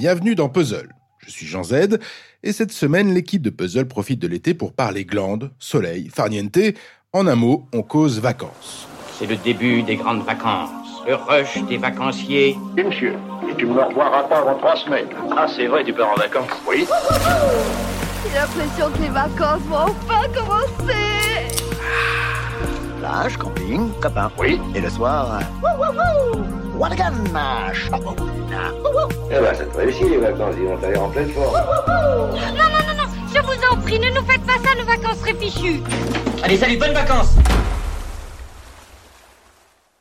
Bienvenue dans Puzzle. Je suis Jean Z, et cette semaine, l'équipe de Puzzle profite de l'été pour parler glandes, soleil, farniente. En un mot, on cause vacances. C'est le début des grandes vacances, le rush des vacanciers. Oui, monsieur. Et tu ne me revoiras pas avant trois semaines. Ah, c'est vrai, tu pars en vacances Oui. J'ai l'impression que les vacances vont enfin commencer Plage, camping, copains. Oui. Et le soir, wouh, wouh, wouh, Chapeau. Eh ben, ça te réussit les vacances, ils vont t'aller en pleine forme. Non, non, non, non, je vous en prie, ne nous faites pas ça, nos vacances seraient fichues. Allez, salut, bonnes vacances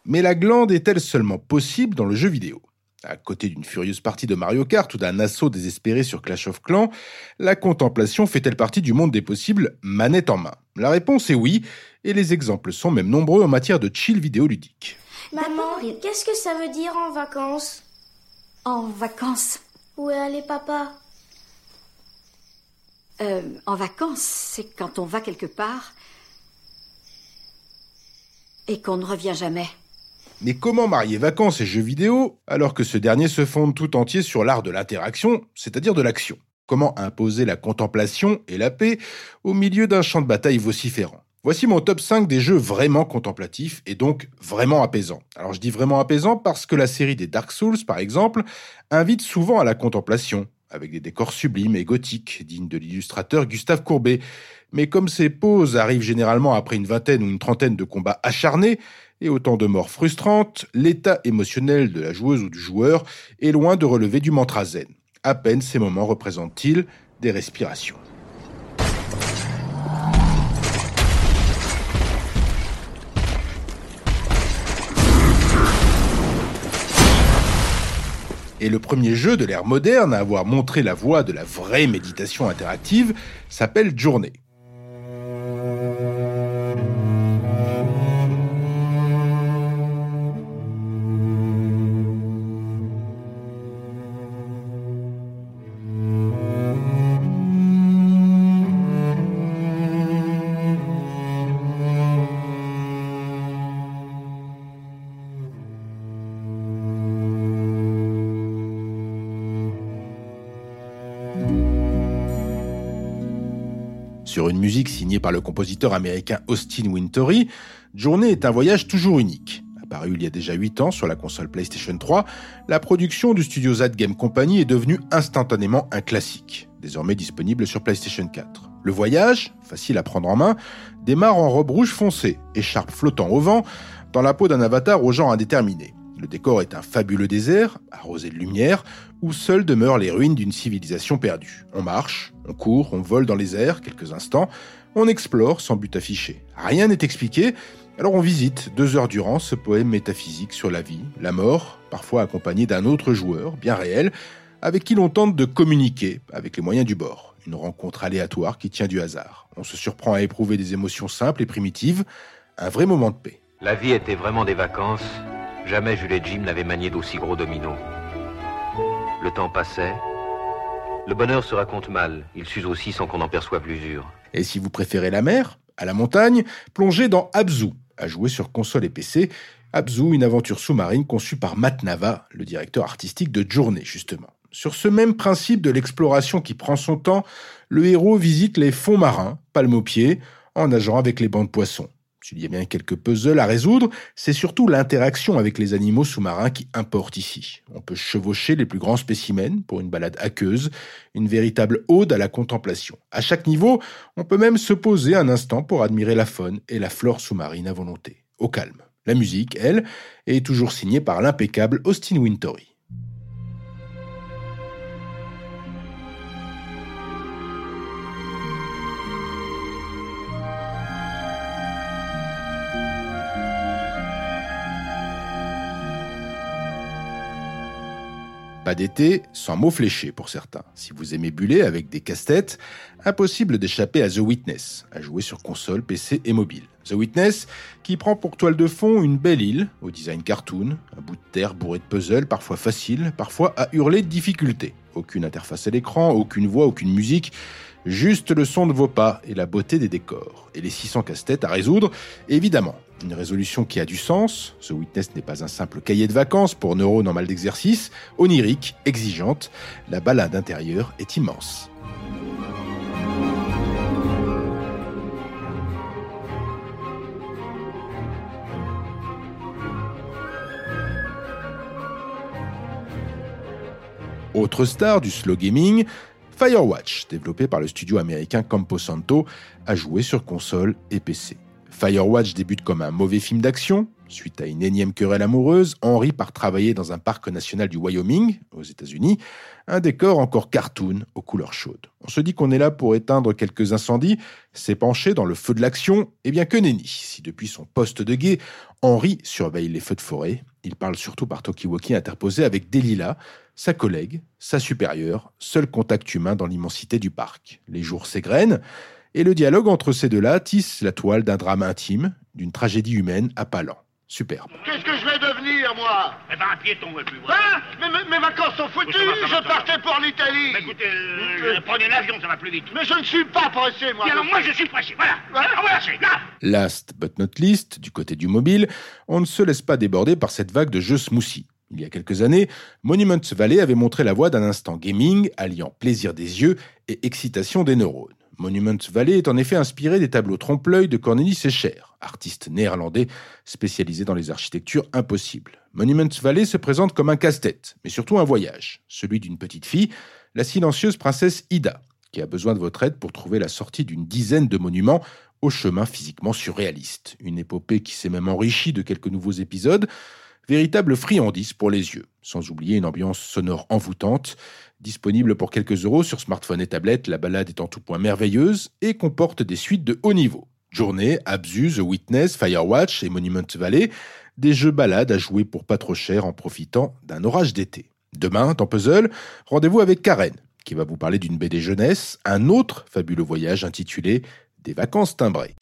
Mais la glande est-elle seulement possible dans le jeu vidéo? À côté d'une furieuse partie de Mario Kart ou d'un assaut désespéré sur Clash of Clans, la contemplation fait-elle partie du monde des possibles manette en main? La réponse est oui, et les exemples sont même nombreux en matière de chill vidéoludique. Maman, qu'est-ce que ça veut dire en vacances En vacances. Où est allé papa. Euh, En vacances, c'est quand on va quelque part et qu'on ne revient jamais. Mais comment marier vacances et jeux vidéo alors que ce dernier se fonde tout entier sur l'art de l'interaction, c'est-à-dire de l'action? Comment imposer la contemplation et la paix au milieu d'un champ de bataille vociférant? Voici mon top 5 des jeux vraiment contemplatifs et donc vraiment apaisants. Alors je dis vraiment apaisants parce que la série des Dark Souls, par exemple, invite souvent à la contemplation, avec des décors sublimes et gothiques, dignes de l'illustrateur Gustave Courbet. Mais comme ces pauses arrivent généralement après une vingtaine ou une trentaine de combats acharnés, et autant de morts frustrantes, l'état émotionnel de la joueuse ou du joueur est loin de relever du mantra zen. À peine ces moments représentent-ils des respirations. Et le premier jeu de l'ère moderne à avoir montré la voie de la vraie méditation interactive s'appelle Journée. Sur une musique signée par le compositeur américain Austin Wintory, Journée est un voyage toujours unique. Apparu il y a déjà 8 ans sur la console PlayStation 3, la production du studio Z Game Company est devenue instantanément un classique, désormais disponible sur PlayStation 4. Le voyage, facile à prendre en main, démarre en robe rouge foncée, écharpe flottant au vent, dans la peau d'un avatar au genre indéterminé. Le décor est un fabuleux désert, arrosé de lumière, où seules demeurent les ruines d'une civilisation perdue. On marche, on court, on vole dans les airs quelques instants, on explore sans but affiché. Rien n'est expliqué, alors on visite deux heures durant ce poème métaphysique sur la vie, la mort, parfois accompagné d'un autre joueur, bien réel, avec qui l'on tente de communiquer avec les moyens du bord. Une rencontre aléatoire qui tient du hasard. On se surprend à éprouver des émotions simples et primitives, un vrai moment de paix. La vie était vraiment des vacances. Jamais Jules et Jim n'avaient manié d'aussi gros dominos. Le temps passait. Le bonheur se raconte mal. Il s'use aussi sans qu'on en perçoive l'usure. Et si vous préférez la mer, à la montagne, plongez dans Abzu, à jouer sur console et PC. Abzu, une aventure sous-marine conçue par Matt Nava, le directeur artistique de Journée, justement. Sur ce même principe de l'exploration qui prend son temps, le héros visite les fonds marins, palme aux pieds, en nageant avec les bancs de poissons. S'il y a bien quelques puzzles à résoudre, c'est surtout l'interaction avec les animaux sous-marins qui importe ici. On peut chevaucher les plus grands spécimens pour une balade aqueuse, une véritable ode à la contemplation. À chaque niveau, on peut même se poser un instant pour admirer la faune et la flore sous-marine à volonté, au calme. La musique, elle, est toujours signée par l'impeccable Austin Wintory. Pas d'été sans mots fléchés pour certains. Si vous aimez buller avec des casse-têtes, impossible d'échapper à The Witness, à jouer sur console, PC et mobile. The Witness, qui prend pour toile de fond une belle île, au design cartoon, un bout de terre bourré de puzzles, parfois faciles, parfois à hurler de difficulté. Aucune interface à l'écran, aucune voix, aucune musique, juste le son de vos pas et la beauté des décors. Et les 600 casse-têtes à résoudre, évidemment. Une résolution qui a du sens. The Witness n'est pas un simple cahier de vacances pour neurones en mal d'exercice. Onirique, exigeante, la balade intérieure est immense. Autre star du slow gaming, Firewatch, développé par le studio américain Camposanto, a joué sur console et PC. Firewatch débute comme un mauvais film d'action. Suite à une énième querelle amoureuse, Henry part travailler dans un parc national du Wyoming, aux États-Unis, un décor encore cartoon aux couleurs chaudes. On se dit qu'on est là pour éteindre quelques incendies, s'épancher dans le feu de l'action, et bien que nenni. Si depuis son poste de guet, Henry surveille les feux de forêt, il parle surtout par Tokiwoki interposé avec Delila, sa collègue, sa supérieure, seul contact humain dans l'immensité du parc. Les jours s'égrènent, et le dialogue entre ces deux-là tisse la toile d'un drame intime, d'une tragédie humaine à pas Superbe. Qu'est-ce que je vais devenir, moi Eh ben, un piéton, et puis Hein mais, mes vacances sont foutues Je partais pour l'Italie. Mais écoutez, euh, prenez l'avion, ça va plus vite. Mais je ne suis pas pressé, moi. Alors, moi, je suis pressé, voilà. Voilà, voilà c'est là. Last but not least, du côté du mobile, on ne se laisse pas déborder par cette vague de jeux smoothie. Il y a quelques années, Monument Valley avait montré la voie d'un instant gaming alliant plaisir des yeux et excitation des neurones. Monument Valley est en effet inspiré des tableaux trompe-l'œil de Cornelis Escher, artiste néerlandais spécialisé dans les architectures impossibles. Monument Valley se présente comme un casse-tête, mais surtout un voyage, celui d'une petite fille, la silencieuse princesse Ida, qui a besoin de votre aide pour trouver la sortie d'une dizaine de monuments au chemin physiquement surréaliste. Une épopée qui s'est même enrichie de quelques nouveaux épisodes, véritable friandise pour les yeux, sans oublier une ambiance sonore envoûtante, disponible pour quelques euros sur smartphone et tablette, la balade est en tout point merveilleuse et comporte des suites de haut niveau. Journée, Abzu, The Witness, Firewatch et Monument Valley, des jeux balades à jouer pour pas trop cher en profitant d'un orage d'été. Demain, dans Puzzle, rendez-vous avec Karen, qui va vous parler d'une BD jeunesse, un autre fabuleux voyage intitulé Des vacances timbrées.